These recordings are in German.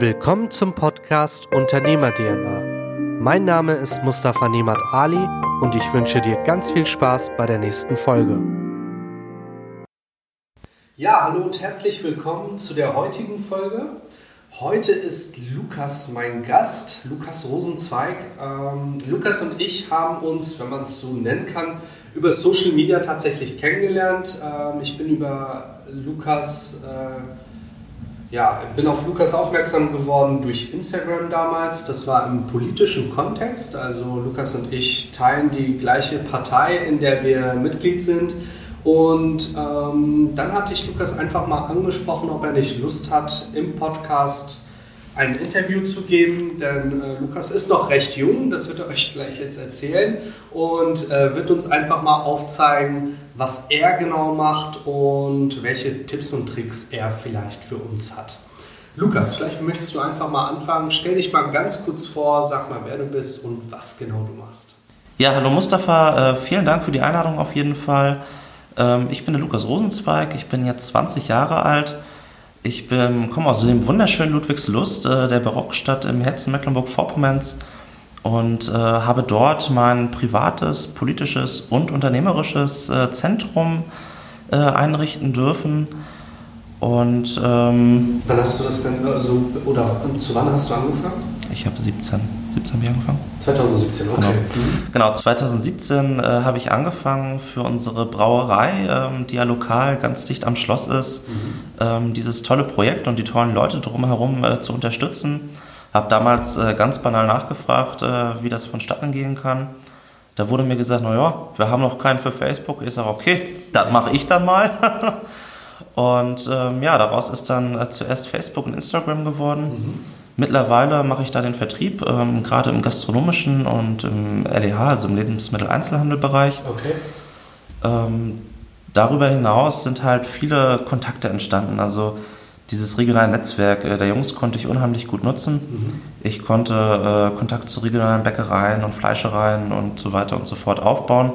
Willkommen zum Podcast Unternehmer DNA. Mein Name ist Mustafa Nemat Ali und ich wünsche dir ganz viel Spaß bei der nächsten Folge. Ja, hallo und herzlich willkommen zu der heutigen Folge. Heute ist Lukas mein Gast, Lukas Rosenzweig. Ähm, Lukas und ich haben uns, wenn man es so nennen kann, über Social Media tatsächlich kennengelernt. Ähm, ich bin über Lukas, äh, ja, bin auf Lukas aufmerksam geworden durch Instagram damals. Das war im politischen Kontext. Also Lukas und ich teilen die gleiche Partei, in der wir Mitglied sind. Und ähm, dann hatte ich Lukas einfach mal angesprochen, ob er nicht Lust hat, im Podcast ein Interview zu geben, denn äh, Lukas ist noch recht jung, das wird er euch gleich jetzt erzählen und äh, wird uns einfach mal aufzeigen, was er genau macht und welche Tipps und Tricks er vielleicht für uns hat. Lukas, vielleicht möchtest du einfach mal anfangen. Stell dich mal ganz kurz vor, sag mal, wer du bist und was genau du machst. Ja, hallo Mustafa, äh, vielen Dank für die Einladung auf jeden Fall. Ähm, ich bin der Lukas Rosenzweig, ich bin jetzt 20 Jahre alt ich komme aus dem wunderschönen Ludwigslust, äh, der Barockstadt im Herzen Mecklenburg-Vorpommerns und äh, habe dort mein privates, politisches und unternehmerisches äh, Zentrum äh, einrichten dürfen. Und ähm, wann hast du das denn, also, oder zu wann hast du angefangen? Ich habe 17, 17 habe ich angefangen. 2017, okay. Genau, mhm. genau 2017 äh, habe ich angefangen für unsere Brauerei, ähm, die ja lokal ganz dicht am Schloss ist, mhm. ähm, dieses tolle Projekt und die tollen Leute drumherum äh, zu unterstützen. Habe damals äh, ganz banal nachgefragt, äh, wie das vonstatten gehen kann. Da wurde mir gesagt, naja, wir haben noch keinen für Facebook. Ich sage, okay, das mache ich dann mal. und ähm, ja, daraus ist dann äh, zuerst Facebook und Instagram geworden. Mhm. Mittlerweile mache ich da den Vertrieb, ähm, gerade im gastronomischen und im LEH, also im Lebensmitteleinzelhandelbereich. Okay. Ähm, darüber hinaus sind halt viele Kontakte entstanden. Also dieses regionale Netzwerk äh, der Jungs konnte ich unheimlich gut nutzen. Mhm. Ich konnte äh, Kontakt zu regionalen Bäckereien und Fleischereien und so weiter und so fort aufbauen,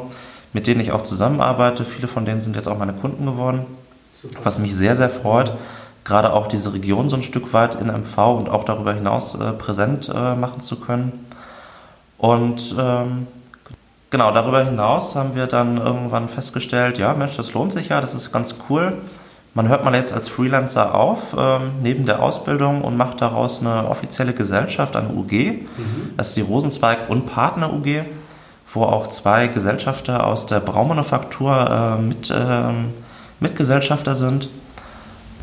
mit denen ich auch zusammenarbeite. Viele von denen sind jetzt auch meine Kunden geworden, Super. was mich sehr, sehr freut. Mhm gerade auch diese Region so ein Stück weit in MV und auch darüber hinaus äh, präsent äh, machen zu können. Und ähm, genau, darüber hinaus haben wir dann irgendwann festgestellt, ja Mensch, das lohnt sich ja, das ist ganz cool. Man hört mal jetzt als Freelancer auf, ähm, neben der Ausbildung und macht daraus eine offizielle Gesellschaft, eine UG. Mhm. Das ist die Rosenzweig und Partner UG, wo auch zwei Gesellschafter aus der Braumanufaktur äh, mit, ähm, Mitgesellschafter sind.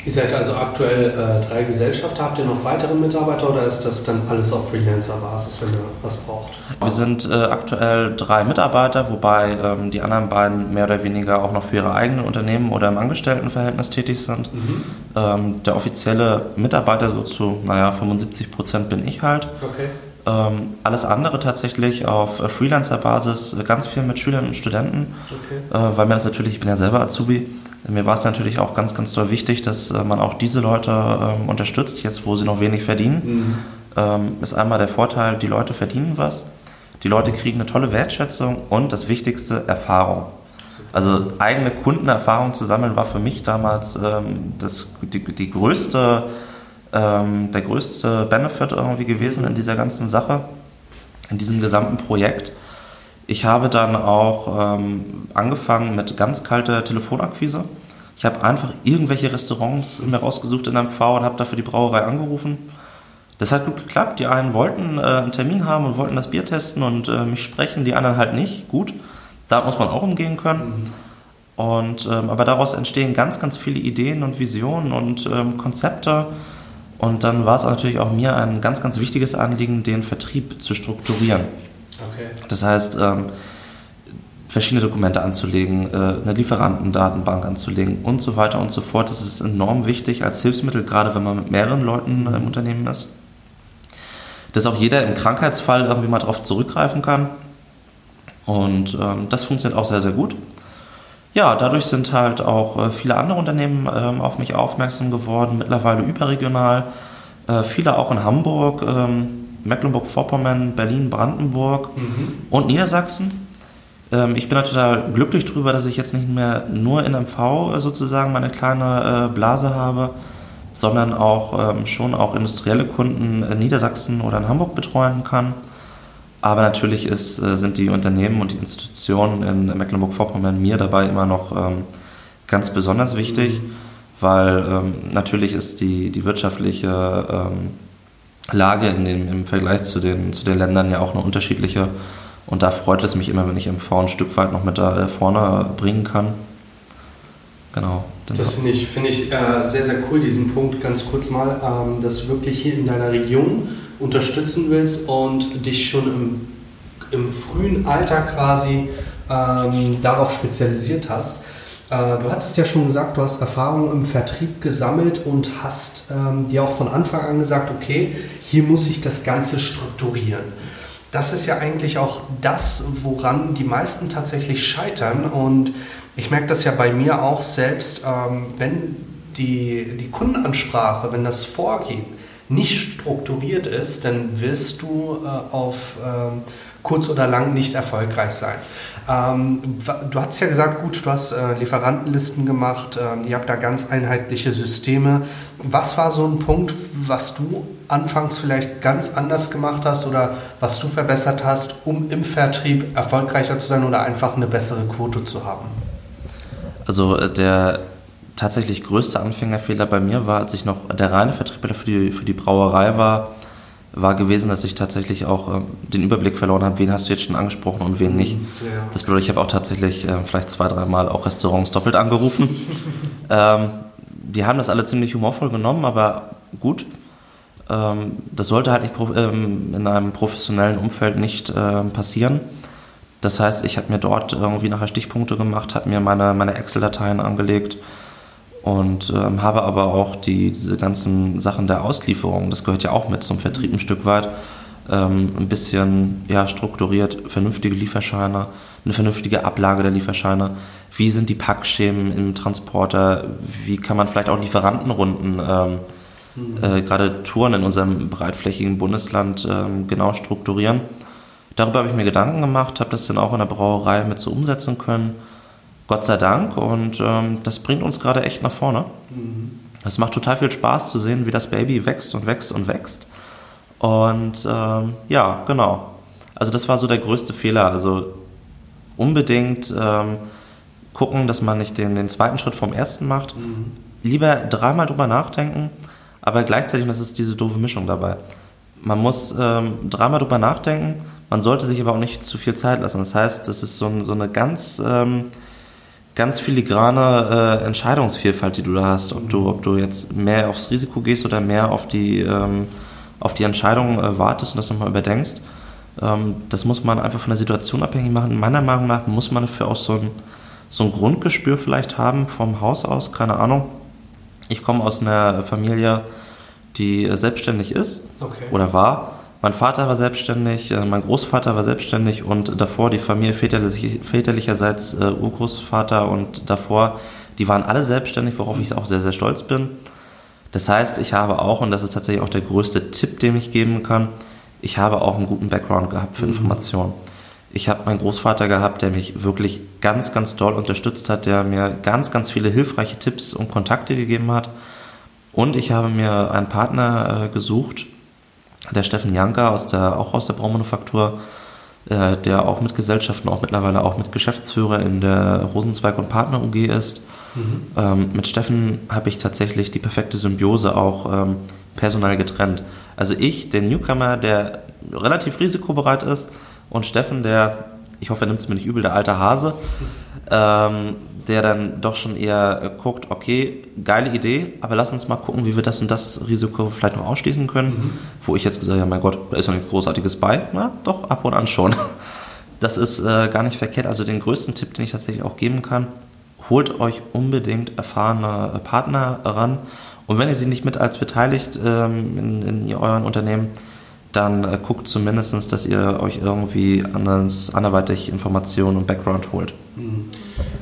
Ihr seid also aktuell äh, drei Gesellschaften. Habt ihr noch weitere Mitarbeiter oder ist das dann alles auf Freelancer-Basis, wenn ihr was braucht? Wir sind äh, aktuell drei Mitarbeiter, wobei ähm, die anderen beiden mehr oder weniger auch noch für ihre eigenen Unternehmen oder im Angestelltenverhältnis tätig sind. Mhm. Ähm, der offizielle Mitarbeiter so zu, naja, 75 Prozent bin ich halt. Okay. Ähm, alles andere tatsächlich auf äh, Freelancer-Basis, äh, ganz viel mit Schülern und Studenten, okay. äh, weil mir das natürlich, ich bin ja selber Azubi, mir war es natürlich auch ganz, ganz toll wichtig, dass äh, man auch diese Leute ähm, unterstützt, jetzt wo sie noch wenig verdienen. Mhm. Ähm, ist einmal der Vorteil, die Leute verdienen was, die Leute kriegen eine tolle Wertschätzung und das Wichtigste, Erfahrung. Also eigene Kundenerfahrung zu sammeln war für mich damals ähm, das, die, die größte, ähm, der größte Benefit irgendwie gewesen in dieser ganzen Sache, in diesem gesamten Projekt. Ich habe dann auch ähm, angefangen mit ganz kalter Telefonakquise. Ich habe einfach irgendwelche Restaurants mir rausgesucht in MV und habe dafür die Brauerei angerufen. Das hat gut geklappt. Die einen wollten äh, einen Termin haben und wollten das Bier testen und äh, mich sprechen, die anderen halt nicht. Gut, da muss man auch umgehen können. Mhm. Und, ähm, aber daraus entstehen ganz, ganz viele Ideen und Visionen und ähm, Konzepte. Und dann war es natürlich auch mir ein ganz, ganz wichtiges Anliegen, den Vertrieb zu strukturieren. Okay. Das heißt, ähm, verschiedene Dokumente anzulegen, äh, eine Lieferantendatenbank anzulegen und so weiter und so fort. Das ist enorm wichtig als Hilfsmittel, gerade wenn man mit mehreren Leuten im Unternehmen ist. Dass auch jeder im Krankheitsfall irgendwie mal darauf zurückgreifen kann. Und ähm, das funktioniert auch sehr, sehr gut. Ja, dadurch sind halt auch äh, viele andere Unternehmen ähm, auf mich aufmerksam geworden, mittlerweile überregional. Äh, viele auch in Hamburg. Ähm, Mecklenburg-Vorpommern, Berlin, Brandenburg mhm. und Niedersachsen. Ähm, ich bin da total glücklich drüber, dass ich jetzt nicht mehr nur in MV äh, sozusagen meine kleine äh, Blase habe, sondern auch ähm, schon auch industrielle Kunden in Niedersachsen oder in Hamburg betreuen kann. Aber natürlich ist, äh, sind die Unternehmen und die Institutionen in Mecklenburg-Vorpommern mir dabei immer noch ähm, ganz besonders wichtig, mhm. weil natürlich ist die, die wirtschaftliche Lage in dem, im Vergleich zu den, zu den Ländern ja auch eine unterschiedliche. Und da freut es mich immer, wenn ich MV ein Stück weit noch mit da äh, vorne bringen kann. Genau. Das finde ich, find ich äh, sehr, sehr cool, diesen Punkt ganz kurz mal, ähm, dass du wirklich hier in deiner Region unterstützen willst und dich schon im, im frühen Alter quasi ähm, darauf spezialisiert hast. Äh, du hattest ja schon gesagt, du hast Erfahrung im Vertrieb gesammelt und hast ähm, dir auch von Anfang an gesagt, okay, hier muss ich das Ganze strukturieren. Das ist ja eigentlich auch das, woran die meisten tatsächlich scheitern. Und ich merke das ja bei mir auch selbst, ähm, wenn die, die Kundenansprache, wenn das Vorgehen nicht strukturiert ist, dann wirst du äh, auf ähm, kurz oder lang nicht erfolgreich sein. Ähm, du hast ja gesagt, gut, du hast äh, Lieferantenlisten gemacht, äh, ihr habt da ganz einheitliche Systeme. Was war so ein Punkt, was du anfangs vielleicht ganz anders gemacht hast oder was du verbessert hast, um im Vertrieb erfolgreicher zu sein oder einfach eine bessere Quote zu haben? Also äh, der tatsächlich größte Anfängerfehler bei mir war, als ich noch der reine Vertriebler für die, für die Brauerei war, war gewesen, dass ich tatsächlich auch äh, den Überblick verloren habe, wen hast du jetzt schon angesprochen und wen nicht. Mhm, ja. Das bedeutet, ich habe auch tatsächlich äh, vielleicht zwei, dreimal auch Restaurants doppelt angerufen. ähm, die haben das alle ziemlich humorvoll genommen, aber gut. Ähm, das sollte halt nicht ähm, in einem professionellen Umfeld nicht äh, passieren. Das heißt, ich habe mir dort irgendwie nachher Stichpunkte gemacht, habe mir meine, meine Excel-Dateien angelegt und ähm, habe aber auch die, diese ganzen Sachen der Auslieferung, das gehört ja auch mit zum Vertrieb ein Stück weit, ähm, ein bisschen ja, strukturiert, vernünftige Lieferscheine, eine vernünftige Ablage der Lieferscheine, wie sind die Packschemen im Transporter, wie kann man vielleicht auch Lieferantenrunden, ähm, mhm. äh, gerade Touren in unserem breitflächigen Bundesland ähm, genau strukturieren. Darüber habe ich mir Gedanken gemacht, habe das dann auch in der Brauerei mit so umsetzen können Gott sei Dank. Und ähm, das bringt uns gerade echt nach vorne. Mhm. Es macht total viel Spaß zu sehen, wie das Baby wächst und wächst und wächst. Und ähm, ja, genau. Also das war so der größte Fehler. Also unbedingt ähm, gucken, dass man nicht den, den zweiten Schritt vom ersten macht. Mhm. Lieber dreimal drüber nachdenken, aber gleichzeitig, das ist diese doofe Mischung dabei. Man muss ähm, dreimal drüber nachdenken, man sollte sich aber auch nicht zu viel Zeit lassen. Das heißt, das ist so, ein, so eine ganz ähm, ganz filigrane äh, Entscheidungsvielfalt, die du da hast. Ob du, ob du jetzt mehr aufs Risiko gehst oder mehr auf die, ähm, auf die Entscheidung äh, wartest und das nochmal überdenkst. Ähm, das muss man einfach von der Situation abhängig machen. Meiner Meinung nach muss man dafür auch so ein, so ein Grundgespür vielleicht haben vom Haus aus, keine Ahnung. Ich komme aus einer Familie, die selbstständig ist okay. oder war mein Vater war selbstständig, äh, mein Großvater war selbstständig und davor die Familie väterlich, väterlicherseits äh, Urgroßvater und davor, die waren alle selbstständig, worauf ich auch sehr, sehr stolz bin. Das heißt, ich habe auch, und das ist tatsächlich auch der größte Tipp, den ich geben kann, ich habe auch einen guten Background gehabt für mhm. Informationen. Ich habe meinen Großvater gehabt, der mich wirklich ganz, ganz doll unterstützt hat, der mir ganz, ganz viele hilfreiche Tipps und Kontakte gegeben hat. Und ich habe mir einen Partner äh, gesucht, der Steffen Janka aus der, auch aus der Braumanufaktur, äh, der auch mit Gesellschaften, auch mittlerweile auch mit Geschäftsführer in der Rosenzweig und Partner UG ist. Mhm. Ähm, mit Steffen habe ich tatsächlich die perfekte Symbiose auch ähm, personell getrennt. Also ich, der Newcomer, der relativ risikobereit ist, und Steffen, der, ich hoffe, er nimmt es mir nicht übel, der alte Hase, ähm, der dann doch schon eher äh, guckt, okay, geile Idee, aber lass uns mal gucken, wie wir das und das Risiko vielleicht noch ausschließen können. Mhm. Wo ich jetzt gesagt habe, ja mein Gott, da ist noch nichts Großartiges bei. Na, doch, ab und an schon. Das ist äh, gar nicht verkehrt. Also den größten Tipp, den ich tatsächlich auch geben kann, holt euch unbedingt erfahrene äh, Partner ran. Und wenn ihr sie nicht mit als beteiligt ähm, in, in euren Unternehmen, dann äh, guckt zumindest, dass ihr euch irgendwie anders, anderweitig Informationen und Background holt. Mhm.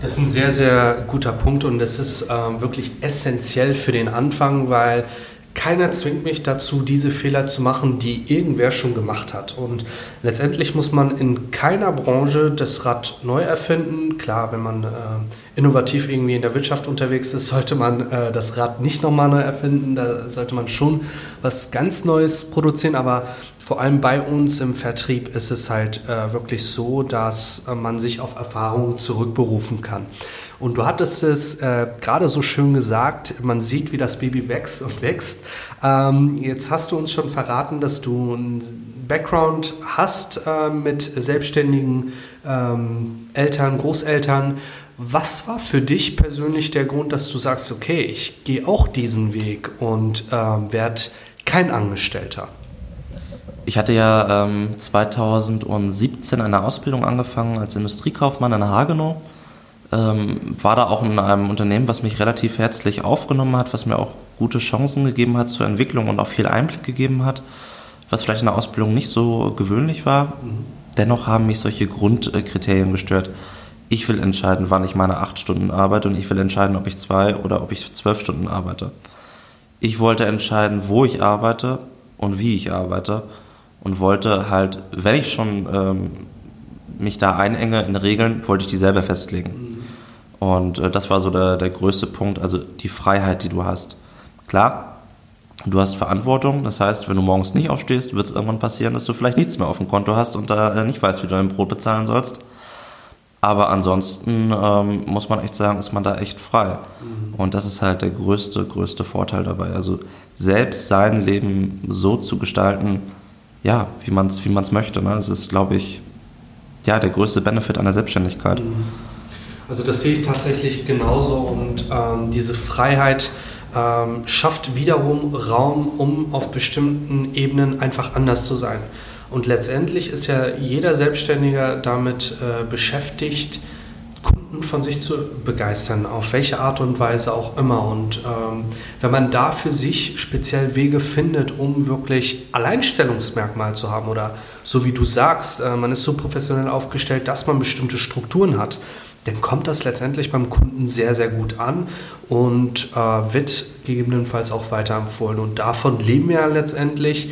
Das ist ein sehr, sehr guter Punkt und das ist äh, wirklich essentiell für den Anfang, weil keiner zwingt mich dazu, diese Fehler zu machen, die irgendwer schon gemacht hat. Und letztendlich muss man in keiner Branche das Rad neu erfinden. Klar, wenn man äh, innovativ irgendwie in der Wirtschaft unterwegs ist, sollte man äh, das Rad nicht nochmal neu erfinden. Da sollte man schon was ganz Neues produzieren. Aber vor allem bei uns im Vertrieb ist es halt äh, wirklich so, dass äh, man sich auf Erfahrungen zurückberufen kann. Und du hattest es äh, gerade so schön gesagt, man sieht, wie das Baby wächst und wächst. Ähm, jetzt hast du uns schon verraten, dass du einen Background hast äh, mit selbstständigen ähm, Eltern, Großeltern. Was war für dich persönlich der Grund, dass du sagst, okay, ich gehe auch diesen Weg und äh, werde kein Angestellter? Ich hatte ja ähm, 2017 eine Ausbildung angefangen als Industriekaufmann in Hagenow ähm, war da auch in einem Unternehmen, was mich relativ herzlich aufgenommen hat, was mir auch gute Chancen gegeben hat zur Entwicklung und auch viel Einblick gegeben hat, was vielleicht in der Ausbildung nicht so gewöhnlich war. Mhm. Dennoch haben mich solche Grundkriterien gestört. Ich will entscheiden, wann ich meine acht Stunden arbeite und ich will entscheiden, ob ich zwei oder ob ich zwölf Stunden arbeite. Ich wollte entscheiden, wo ich arbeite und wie ich arbeite und wollte halt, wenn ich schon ähm, mich da einenge in Regeln, wollte ich die selber festlegen. Mhm. Und äh, das war so der, der größte Punkt, also die Freiheit, die du hast. Klar, du hast Verantwortung, das heißt, wenn du morgens nicht aufstehst, wird es irgendwann passieren, dass du vielleicht nichts mehr auf dem Konto hast und da äh, nicht weißt, wie du dein Brot bezahlen sollst. Aber ansonsten ähm, muss man echt sagen, ist man da echt frei. Mhm. Und das ist halt der größte, größte Vorteil dabei. Also selbst sein Leben so zu gestalten, ja, wie man es wie man's möchte. Ne? Das ist, glaube ich, ja, der größte Benefit der Selbstständigkeit. Mhm. Also das sehe ich tatsächlich genauso und ähm, diese Freiheit ähm, schafft wiederum Raum, um auf bestimmten Ebenen einfach anders zu sein. Und letztendlich ist ja jeder Selbstständiger damit äh, beschäftigt, von sich zu begeistern, auf welche Art und Weise auch immer. Und ähm, wenn man da für sich speziell Wege findet, um wirklich Alleinstellungsmerkmal zu haben oder so wie du sagst, äh, man ist so professionell aufgestellt, dass man bestimmte Strukturen hat, dann kommt das letztendlich beim Kunden sehr, sehr gut an und äh, wird gegebenenfalls auch weiterempfohlen. Und davon leben wir ja letztendlich.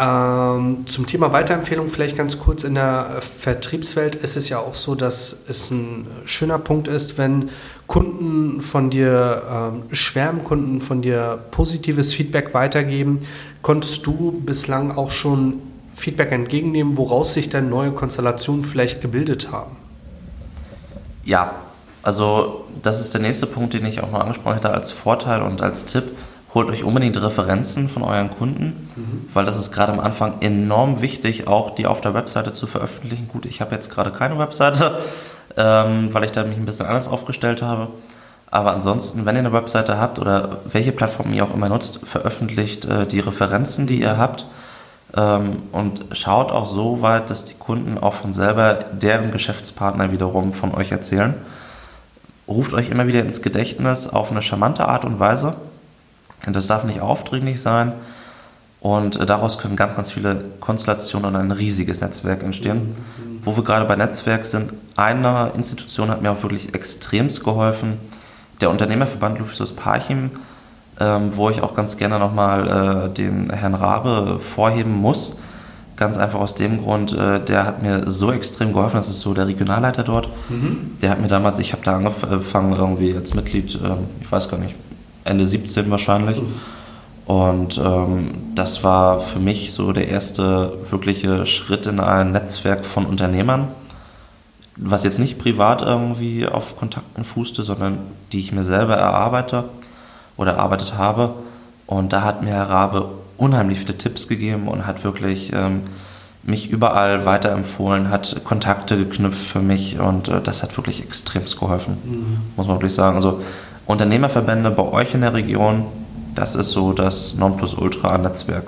Ähm, zum Thema Weiterempfehlung vielleicht ganz kurz. In der Vertriebswelt ist es ja auch so, dass es ein schöner Punkt ist, wenn Kunden von dir ähm, schwärmen, Kunden von dir positives Feedback weitergeben. Konntest du bislang auch schon Feedback entgegennehmen, woraus sich dann neue Konstellationen vielleicht gebildet haben? Ja, also das ist der nächste Punkt, den ich auch noch angesprochen hätte als Vorteil und als Tipp. Holt euch unbedingt Referenzen von euren Kunden, mhm. weil das ist gerade am Anfang enorm wichtig, auch die auf der Webseite zu veröffentlichen. Gut, ich habe jetzt gerade keine Webseite, ähm, weil ich da mich ein bisschen anders aufgestellt habe. Aber ansonsten, wenn ihr eine Webseite habt oder welche Plattform ihr auch immer nutzt, veröffentlicht äh, die Referenzen, die ihr habt ähm, und schaut auch so weit, dass die Kunden auch von selber deren Geschäftspartner wiederum von euch erzählen. Ruft euch immer wieder ins Gedächtnis auf eine charmante Art und Weise. Und das darf nicht aufdringlich sein. Und äh, daraus können ganz, ganz viele Konstellationen und ein riesiges Netzwerk entstehen. Wo wir gerade bei Netzwerk sind, eine Institution hat mir auch wirklich extremst geholfen. Der Unternehmerverband Lufisus Parchim ähm, wo ich auch ganz gerne nochmal äh, den Herrn Rabe vorheben muss. Ganz einfach aus dem Grund, äh, der hat mir so extrem geholfen, das ist so der Regionalleiter dort. Mhm. Der hat mir damals, ich habe da angefangen irgendwie als Mitglied, äh, ich weiß gar nicht, Ende 17 wahrscheinlich. Mhm. Und ähm, das war für mich so der erste wirkliche Schritt in ein Netzwerk von Unternehmern, was jetzt nicht privat irgendwie auf Kontakten fußte, sondern die ich mir selber erarbeite oder erarbeitet habe. Und da hat mir Herr Rabe unheimlich viele Tipps gegeben und hat wirklich ähm, mich überall weiterempfohlen, hat Kontakte geknüpft für mich und äh, das hat wirklich extremst geholfen, mhm. muss man wirklich sagen. Also Unternehmerverbände bei euch in der Region, das ist so das Nonplusultra-Netzwerk.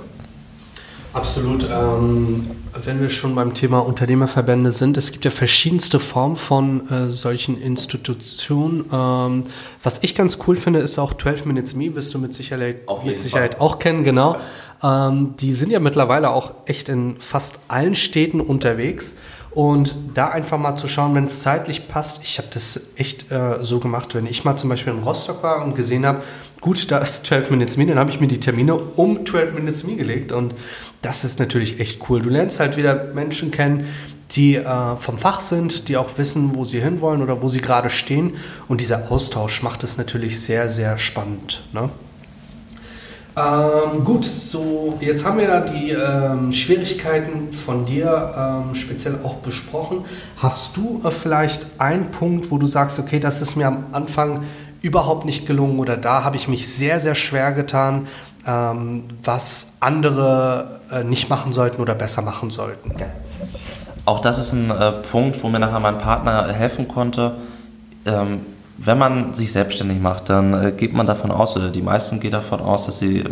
Absolut. Ähm, wenn wir schon beim Thema Unternehmerverbände sind, es gibt ja verschiedenste Formen von äh, solchen Institutionen. Ähm, was ich ganz cool finde, ist auch 12 Minutes Me, wirst du mit Sicherheit, mit Sicherheit auch kennen, genau. Ähm, die sind ja mittlerweile auch echt in fast allen Städten unterwegs. Und da einfach mal zu schauen, wenn es zeitlich passt. Ich habe das echt äh, so gemacht, wenn ich mal zum Beispiel in Rostock war und gesehen habe, gut, da ist 12 Minutes Me, dann habe ich mir die Termine um 12 Minutes Me gelegt und das ist natürlich echt cool. Du lernst halt wieder Menschen kennen, die äh, vom Fach sind, die auch wissen, wo sie hinwollen oder wo sie gerade stehen. Und dieser Austausch macht es natürlich sehr, sehr spannend. Ne? Ähm, gut, so jetzt haben wir ja die ähm, Schwierigkeiten von dir ähm, speziell auch besprochen. Hast du äh, vielleicht einen Punkt, wo du sagst, okay, das ist mir am Anfang überhaupt nicht gelungen oder da habe ich mich sehr, sehr schwer getan, ähm, was andere äh, nicht machen sollten oder besser machen sollten? Auch das ist ein äh, Punkt, wo mir nachher mein Partner helfen konnte. Wenn man sich selbstständig macht, dann äh, geht man davon aus, oder die meisten gehen davon aus, dass sie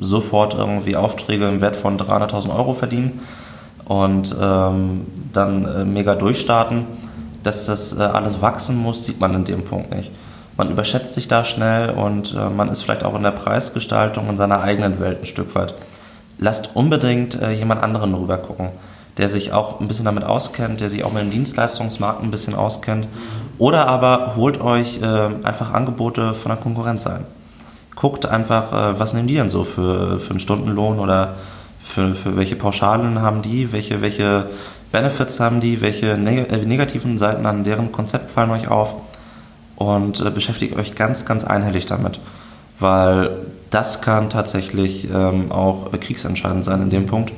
sofort irgendwie Aufträge im Wert von 300.000 Euro verdienen und ähm, dann äh, mega durchstarten. Dass das äh, alles wachsen muss, sieht man in dem Punkt nicht. Man überschätzt sich da schnell und äh, man ist vielleicht auch in der Preisgestaltung in seiner eigenen Welt ein Stück weit. Lasst unbedingt äh, jemand anderen rüber gucken der sich auch ein bisschen damit auskennt, der sich auch mit dem Dienstleistungsmarkt ein bisschen auskennt. Oder aber holt euch äh, einfach Angebote von der Konkurrenz ein. Guckt einfach, äh, was nehmen die denn so für, für einen Stundenlohn oder für, für welche Pauschalen haben die, welche, welche Benefits haben die, welche neg äh, negativen Seiten an deren Konzept fallen euch auf und äh, beschäftigt euch ganz, ganz einhellig damit. Weil das kann tatsächlich ähm, auch kriegsentscheidend sein in dem Punkt.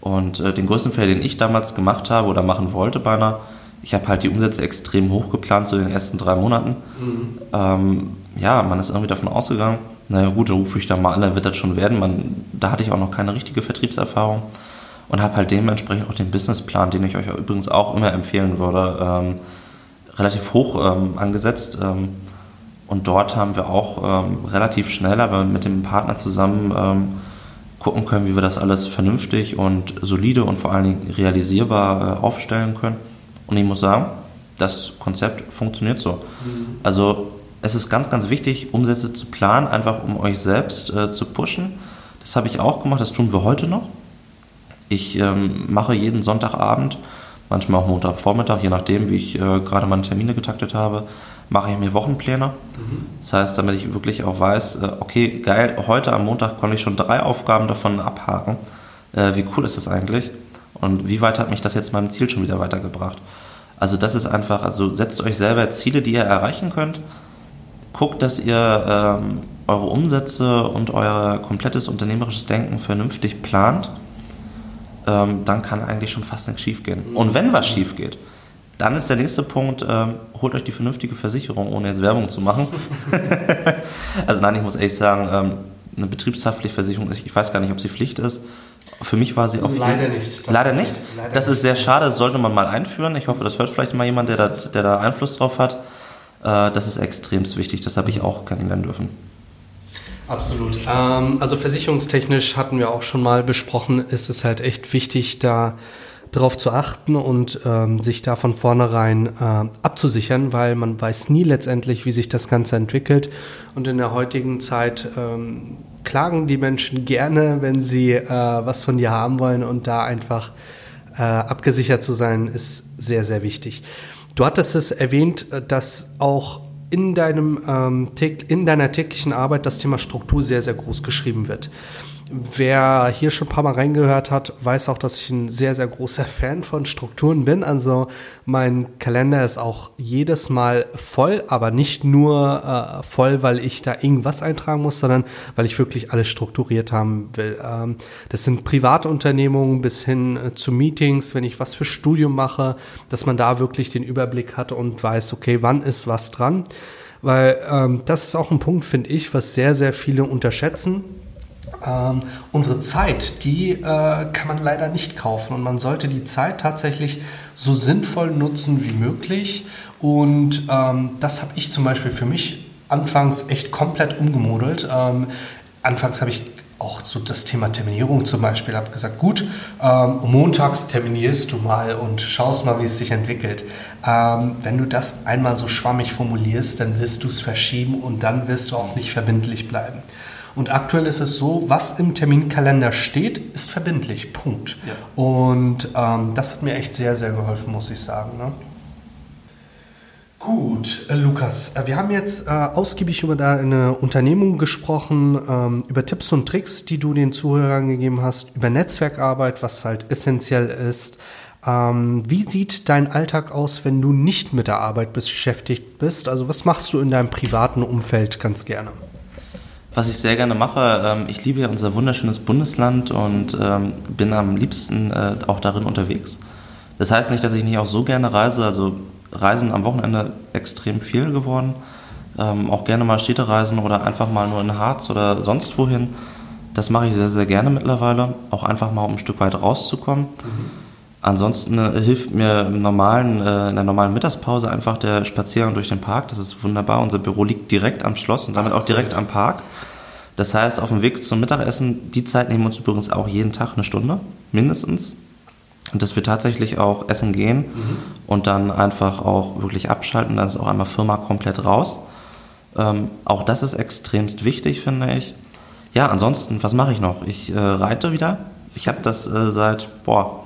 Und äh, den größten Fehler, den ich damals gemacht habe oder machen wollte beinahe, ich habe halt die Umsätze extrem hoch geplant, so in den ersten drei Monaten. Mhm. Ähm, ja, man ist irgendwie davon ausgegangen, naja gut, dann rufe ich da mal an, dann wird das schon werden. Man, da hatte ich auch noch keine richtige Vertriebserfahrung und habe halt dementsprechend auch den Businessplan, den ich euch übrigens auch immer empfehlen würde, ähm, relativ hoch ähm, angesetzt. Ähm, und dort haben wir auch ähm, relativ schnell, aber mit dem Partner zusammen ähm, gucken können, wie wir das alles vernünftig und solide und vor allen Dingen realisierbar äh, aufstellen können. Und ich muss sagen, das Konzept funktioniert so. Mhm. Also es ist ganz, ganz wichtig, Umsätze zu planen, einfach um euch selbst äh, zu pushen. Das habe ich auch gemacht, das tun wir heute noch. Ich ähm, mache jeden Sonntagabend, manchmal auch Montagvormittag, je nachdem, wie ich äh, gerade meine Termine getaktet habe, mache ich mir Wochenpläne. Mhm. Das heißt, damit ich wirklich auch weiß, äh, okay, geil, heute am Montag konnte ich schon drei Aufgaben davon abhaken. Äh, wie cool ist das eigentlich? Und wie weit hat mich das jetzt meinem Ziel schon wieder weitergebracht? Also das ist einfach, also setzt euch selber Ziele, die ihr erreichen könnt. Guckt, dass ihr ähm, eure Umsätze und euer komplettes unternehmerisches Denken vernünftig plant. Ähm, dann kann eigentlich schon fast nichts schief gehen. Und wenn was schief geht, dann ist der nächste Punkt, ähm, holt euch die vernünftige Versicherung, ohne jetzt Werbung zu machen. also nein, ich muss ehrlich sagen, ähm, eine betriebshaftliche Versicherung, ich weiß gar nicht, ob sie Pflicht ist. Für mich war sie auf Leider nicht. Leider nicht. Leider das ist sehr schade, das sollte man mal einführen. Ich hoffe, das hört vielleicht mal jemand, der da, der da Einfluss drauf hat. Äh, das ist extrem wichtig, das habe ich auch kennenlernen dürfen. Absolut. Ähm, also versicherungstechnisch hatten wir auch schon mal besprochen, ist es halt echt wichtig, da darauf zu achten und ähm, sich da von vornherein äh, abzusichern, weil man weiß nie letztendlich, wie sich das Ganze entwickelt. Und in der heutigen Zeit ähm, klagen die Menschen gerne, wenn sie äh, was von dir haben wollen und da einfach äh, abgesichert zu sein, ist sehr, sehr wichtig. Du hattest es erwähnt, äh, dass auch in, deinem, ähm, in deiner täglichen Arbeit das Thema Struktur sehr, sehr groß geschrieben wird. Wer hier schon ein paar Mal reingehört hat, weiß auch, dass ich ein sehr, sehr großer Fan von Strukturen bin. Also mein Kalender ist auch jedes Mal voll, aber nicht nur äh, voll, weil ich da irgendwas eintragen muss, sondern weil ich wirklich alles strukturiert haben will. Ähm, das sind Privatunternehmungen bis hin äh, zu Meetings, wenn ich was für Studium mache, dass man da wirklich den Überblick hat und weiß, okay, wann ist was dran. Weil ähm, das ist auch ein Punkt, finde ich, was sehr, sehr viele unterschätzen ähm, unsere Zeit, die äh, kann man leider nicht kaufen und man sollte die Zeit tatsächlich so sinnvoll nutzen wie möglich. Und ähm, das habe ich zum Beispiel für mich anfangs echt komplett umgemodelt. Ähm, anfangs habe ich auch so das Thema Terminierung zum Beispiel, habe gesagt, gut, ähm, montags terminierst du mal und schaust mal, wie es sich entwickelt. Ähm, wenn du das einmal so schwammig formulierst, dann wirst du es verschieben und dann wirst du auch nicht verbindlich bleiben. Und aktuell ist es so, was im Terminkalender steht, ist verbindlich. Punkt. Ja. Und ähm, das hat mir echt sehr, sehr geholfen, muss ich sagen. Ne? Gut, äh, Lukas, äh, wir haben jetzt äh, ausgiebig über deine Unternehmung gesprochen, ähm, über Tipps und Tricks, die du den Zuhörern gegeben hast, über Netzwerkarbeit, was halt essentiell ist. Ähm, wie sieht dein Alltag aus, wenn du nicht mit der Arbeit beschäftigt bist? Also was machst du in deinem privaten Umfeld ganz gerne? Was ich sehr gerne mache, ähm, ich liebe ja unser wunderschönes Bundesland und ähm, bin am liebsten äh, auch darin unterwegs. Das heißt nicht, dass ich nicht auch so gerne reise. Also Reisen am Wochenende extrem viel geworden. Ähm, auch gerne mal Städtereisen oder einfach mal nur in Harz oder sonst wohin. Das mache ich sehr, sehr gerne mittlerweile. Auch einfach mal, um ein Stück weit rauszukommen. Mhm. Ansonsten äh, hilft mir im normalen, äh, in der normalen Mittagspause einfach der Spaziergang durch den Park. Das ist wunderbar. Unser Büro liegt direkt am Schloss und damit auch direkt am Park. Das heißt, auf dem Weg zum Mittagessen, die Zeit nehmen wir uns übrigens auch jeden Tag eine Stunde, mindestens. Und dass wir tatsächlich auch essen gehen mhm. und dann einfach auch wirklich abschalten. Dann ist auch einmal Firma komplett raus. Ähm, auch das ist extremst wichtig, finde ich. Ja, ansonsten, was mache ich noch? Ich äh, reite wieder. Ich habe das äh, seit, boah,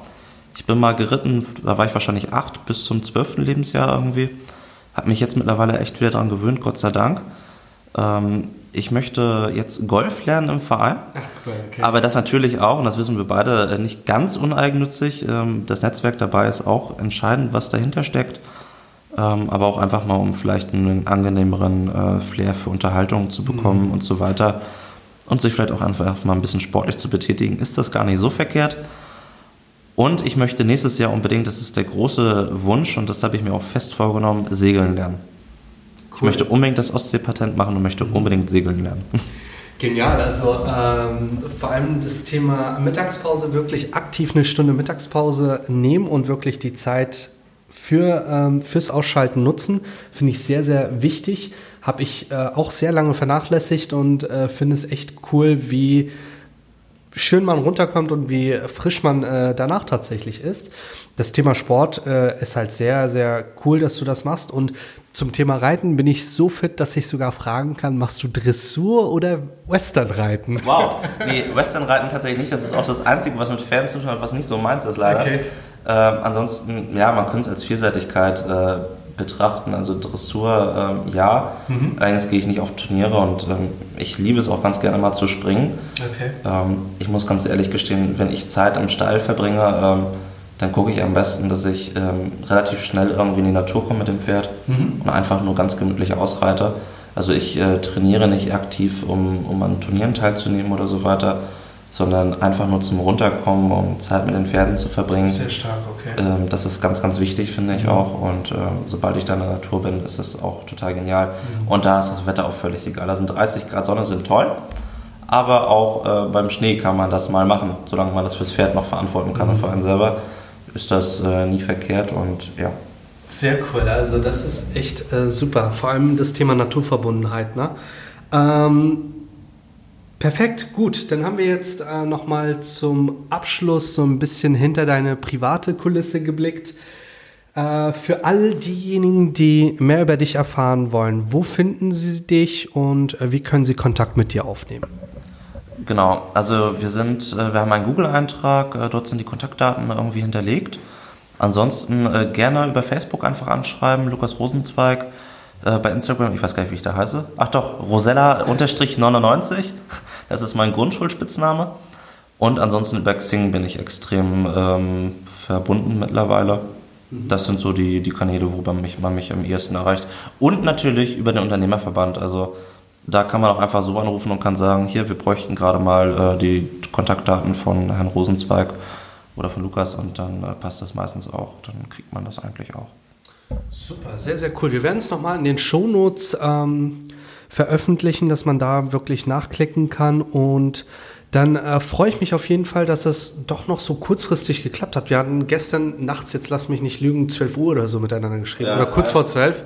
ich bin mal geritten, da war ich wahrscheinlich acht bis zum zwölften Lebensjahr irgendwie. Habe mich jetzt mittlerweile echt wieder daran gewöhnt, Gott sei Dank. Ähm, ich möchte jetzt Golf lernen im Verein. Ach, cool, okay. Aber das natürlich auch, und das wissen wir beide, äh, nicht ganz uneigennützig. Ähm, das Netzwerk dabei ist auch entscheidend, was dahinter steckt. Ähm, aber auch einfach mal, um vielleicht einen angenehmeren äh, Flair für Unterhaltung zu bekommen mhm. und so weiter. Und sich vielleicht auch einfach mal ein bisschen sportlich zu betätigen, ist das gar nicht so verkehrt. Und ich möchte nächstes Jahr unbedingt, das ist der große Wunsch und das habe ich mir auch fest vorgenommen, segeln lernen. Ich möchte unbedingt das Ostseepatent machen und möchte unbedingt segeln lernen. Genial, also ähm, vor allem das Thema Mittagspause, wirklich aktiv eine Stunde Mittagspause nehmen und wirklich die Zeit für, ähm, fürs Ausschalten nutzen, finde ich sehr, sehr wichtig. Habe ich äh, auch sehr lange vernachlässigt und äh, finde es echt cool, wie schön man runterkommt und wie frisch man äh, danach tatsächlich ist. Das Thema Sport äh, ist halt sehr, sehr cool, dass du das machst. Und zum Thema Reiten bin ich so fit, dass ich sogar fragen kann, machst du Dressur oder Westernreiten? Wow, nee, Westernreiten tatsächlich nicht. Das ist auch das Einzige, was mit Pferden zu tun hat, was nicht so meins ist leider. Okay. Ähm, ansonsten, ja, man könnte es als Vielseitigkeit äh, betrachten. Also Dressur, ähm, ja. Mhm. Allerdings gehe ich nicht auf Turniere und ähm, ich liebe es auch ganz gerne mal zu springen. Okay. Ähm, ich muss ganz ehrlich gestehen, wenn ich Zeit am Stall verbringe, ähm, dann gucke ich am besten, dass ich ähm, relativ schnell irgendwie in die Natur komme mit dem Pferd mhm. und einfach nur ganz gemütlich ausreite. Also ich äh, trainiere nicht aktiv, um, um an Turnieren teilzunehmen oder so weiter, sondern einfach nur zum Runterkommen, um Zeit mit den Pferden zu verbringen. Sehr stark, okay. Ähm, das ist ganz, ganz wichtig, finde ich mhm. auch. Und ähm, sobald ich da in der Natur bin, ist das auch total genial. Mhm. Und da ist das Wetter auch völlig egal. Da sind 30 Grad Sonne, sind toll. Aber auch äh, beim Schnee kann man das mal machen, solange man das fürs Pferd noch verantworten kann und mhm. für einen selber ist das äh, nie verkehrt und ja. Sehr cool, also das ist echt äh, super, vor allem das Thema Naturverbundenheit. Ne? Ähm, perfekt, gut, dann haben wir jetzt äh, nochmal zum Abschluss so ein bisschen hinter deine private Kulisse geblickt. Äh, für all diejenigen, die mehr über dich erfahren wollen, wo finden sie dich und äh, wie können sie Kontakt mit dir aufnehmen? Genau, also wir sind, äh, wir haben einen Google-Eintrag, äh, dort sind die Kontaktdaten irgendwie hinterlegt. Ansonsten äh, gerne über Facebook einfach anschreiben, Lukas Rosenzweig. Bei Instagram, ich weiß gar nicht, wie ich da heiße. Ach doch, Rosella-99. Das ist mein Grundschulspitzname. Und ansonsten über Xing bin ich extrem ähm, verbunden mittlerweile. Mhm. Das sind so die, die Kanäle, worüber mich, man mich am ehesten erreicht. Und natürlich über den Unternehmerverband. Also da kann man auch einfach so anrufen und kann sagen, hier, wir bräuchten gerade mal äh, die Kontaktdaten von Herrn Rosenzweig oder von Lukas und dann äh, passt das meistens auch. Dann kriegt man das eigentlich auch. Super, sehr, sehr cool. Wir werden es nochmal in den Shownotes ähm, veröffentlichen, dass man da wirklich nachklicken kann und dann äh, freue ich mich auf jeden Fall, dass es doch noch so kurzfristig geklappt hat. Wir hatten gestern nachts, jetzt lass mich nicht lügen, 12 Uhr oder so miteinander geschrieben. Ja, oder kurz vor 12.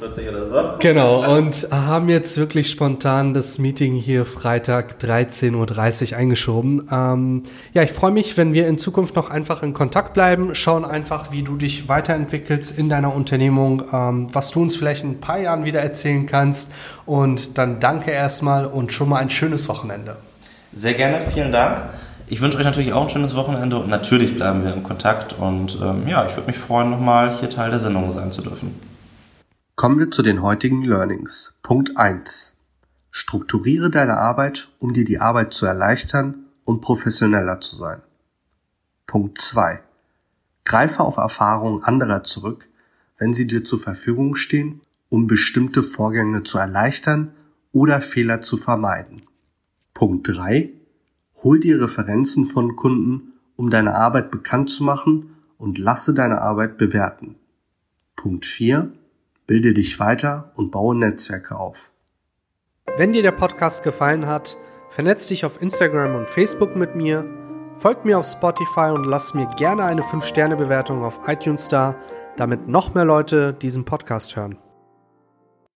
23.45 Uhr oder so. Genau, und haben jetzt wirklich spontan das Meeting hier Freitag 13.30 Uhr eingeschoben. Ähm, ja, ich freue mich, wenn wir in Zukunft noch einfach in Kontakt bleiben, schauen einfach, wie du dich weiterentwickelst in deiner Unternehmung, ähm, was du uns vielleicht in ein paar Jahren wieder erzählen kannst. Und dann danke erstmal und schon mal ein schönes Wochenende. Sehr gerne, vielen Dank. Ich wünsche euch natürlich auch ein schönes Wochenende und natürlich bleiben wir in Kontakt. Und ähm, ja, ich würde mich freuen, nochmal hier Teil der Sendung sein zu dürfen. Kommen wir zu den heutigen Learnings. Punkt 1. Strukturiere deine Arbeit, um dir die Arbeit zu erleichtern und professioneller zu sein. Punkt 2. Greife auf Erfahrungen anderer zurück, wenn sie dir zur Verfügung stehen, um bestimmte Vorgänge zu erleichtern oder Fehler zu vermeiden. Punkt 3. Hol dir Referenzen von Kunden, um deine Arbeit bekannt zu machen und lasse deine Arbeit bewerten. Punkt 4 bilde dich weiter und baue Netzwerke auf. Wenn dir der Podcast gefallen hat, vernetz dich auf Instagram und Facebook mit mir, folg mir auf Spotify und lass mir gerne eine 5-Sterne-Bewertung auf iTunes da, damit noch mehr Leute diesen Podcast hören.